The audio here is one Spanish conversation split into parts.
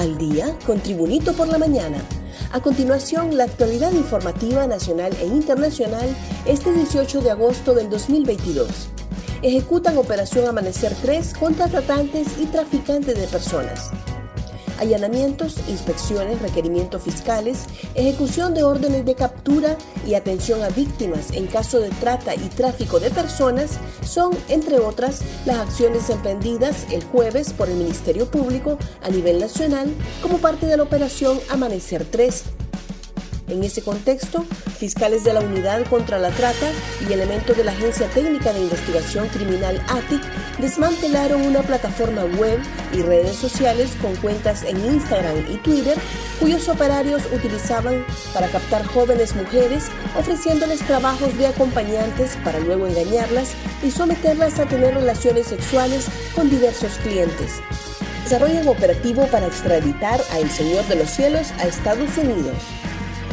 al día con Tribunito por la mañana. A continuación, la actualidad informativa nacional e internacional este 18 de agosto del 2022. Ejecutan Operación Amanecer 3 contra tratantes y traficantes de personas allanamientos, inspecciones, requerimientos fiscales, ejecución de órdenes de captura y atención a víctimas en caso de trata y tráfico de personas son, entre otras, las acciones emprendidas el jueves por el Ministerio Público a nivel nacional como parte de la operación Amanecer 3 en ese contexto, fiscales de la Unidad contra la Trata y elementos de la Agencia Técnica de Investigación Criminal ATIC desmantelaron una plataforma web y redes sociales con cuentas en Instagram y Twitter cuyos operarios utilizaban para captar jóvenes mujeres ofreciéndoles trabajos de acompañantes para luego engañarlas y someterlas a tener relaciones sexuales con diversos clientes. Desarrollan operativo para extraditar a El Señor de los Cielos a Estados Unidos.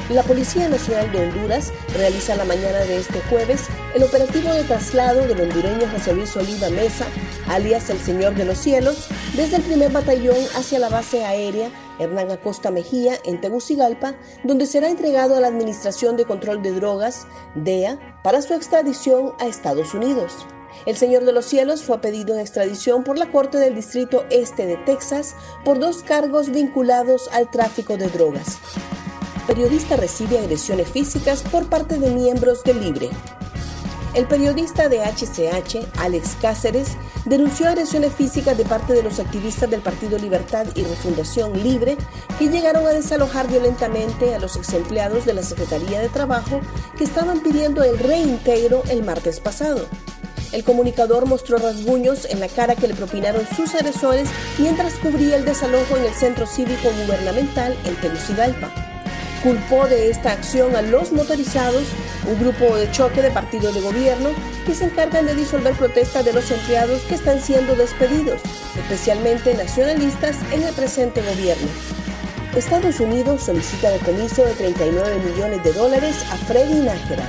La Policía Nacional de Honduras realiza la mañana de este jueves el operativo de traslado del hondureño José Luis Oliva Mesa, alias el Señor de los Cielos, desde el primer batallón hacia la base aérea Hernán Acosta Mejía en Tegucigalpa, donde será entregado a la Administración de Control de Drogas, DEA, para su extradición a Estados Unidos. El Señor de los Cielos fue pedido en extradición por la Corte del Distrito Este de Texas por dos cargos vinculados al tráfico de drogas periodista recibe agresiones físicas por parte de miembros del Libre. El periodista de HCH, Alex Cáceres, denunció agresiones físicas de parte de los activistas del Partido Libertad y Refundación Libre que llegaron a desalojar violentamente a los ex empleados de la Secretaría de Trabajo que estaban pidiendo el reintegro el martes pasado. El comunicador mostró rasguños en la cara que le propinaron sus agresores mientras cubría el desalojo en el Centro Cívico Gubernamental en Tegucigalpa culpó de esta acción a los motorizados, un grupo de choque de partidos de gobierno que se encargan de disolver protestas de los empleados que están siendo despedidos, especialmente nacionalistas en el presente gobierno. Estados Unidos solicita decomiso de 39 millones de dólares a Freddy Nájera.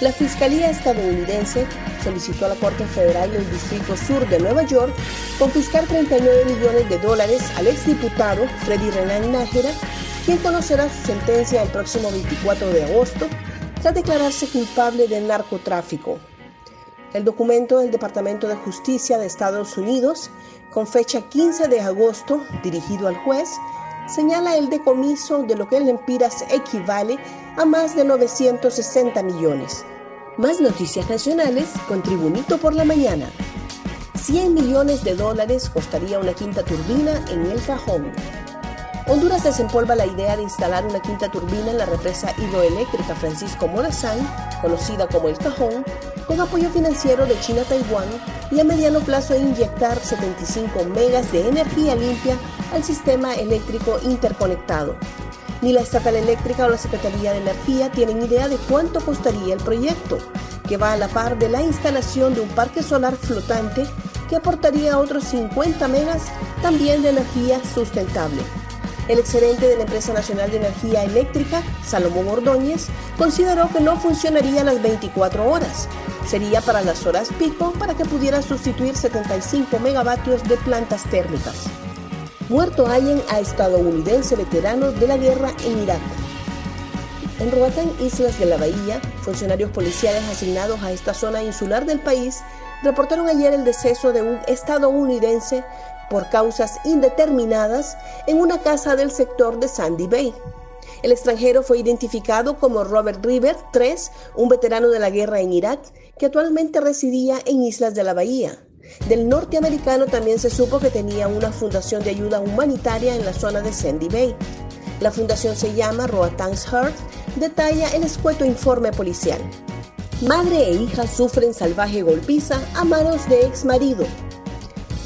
La Fiscalía estadounidense solicitó a la Corte Federal del Distrito Sur de Nueva York confiscar 39 millones de dólares al exdiputado Freddy Renan Nájera quien conocerá su sentencia el próximo 24 de agosto tras declararse culpable de narcotráfico. El documento del Departamento de Justicia de Estados Unidos, con fecha 15 de agosto, dirigido al juez, señala el decomiso de lo que en lempiras equivale a más de 960 millones. Más noticias nacionales con Tribunito por la Mañana. 100 millones de dólares costaría una quinta turbina en el cajón. Honduras desempolva la idea de instalar una quinta turbina en la represa hidroeléctrica Francisco Morazán, conocida como El Cajón, con apoyo financiero de China-Taiwán y a mediano plazo inyectar 75 megas de energía limpia al sistema eléctrico interconectado. Ni la estatal eléctrica o la Secretaría de Energía tienen idea de cuánto costaría el proyecto, que va a la par de la instalación de un parque solar flotante que aportaría otros 50 megas también de energía sustentable. El excedente de la Empresa Nacional de Energía Eléctrica, Salomón Ordóñez, consideró que no funcionaría las 24 horas. Sería para las horas pico para que pudiera sustituir 75 megavatios de plantas térmicas. Muerto hallen a estadounidense veterano de la guerra en Irak. En Roatán, Islas de la Bahía, funcionarios policiales asignados a esta zona insular del país reportaron ayer el deceso de un estadounidense por causas indeterminadas en una casa del sector de Sandy Bay. El extranjero fue identificado como Robert River III, un veterano de la guerra en Irak que actualmente residía en Islas de la Bahía. Del norteamericano también se supo que tenía una fundación de ayuda humanitaria en la zona de Sandy Bay. La fundación se llama Roatan's Heart, detalla el escueto informe policial. Madre e hija sufren salvaje golpiza a manos de ex marido.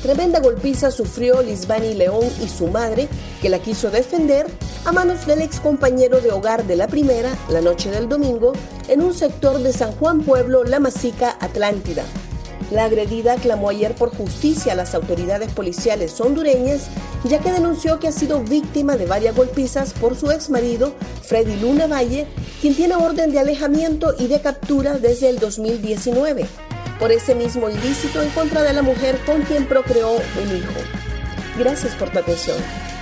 Tremenda golpiza sufrió Lisbani León y su madre, que la quiso defender, a manos del ex compañero de hogar de la primera, la noche del domingo, en un sector de San Juan Pueblo, La Masica, Atlántida. La agredida clamó ayer por justicia a las autoridades policiales hondureñas, ya que denunció que ha sido víctima de varias golpizas por su ex marido, Freddy Luna Valle, quien tiene orden de alejamiento y de captura desde el 2019 por ese mismo ilícito en contra de la mujer con quien procreó un hijo. Gracias por tu atención.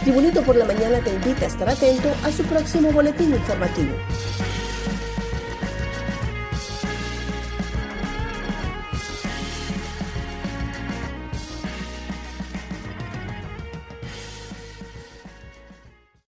Tribunito por la Mañana te invita a estar atento a su próximo boletín informativo.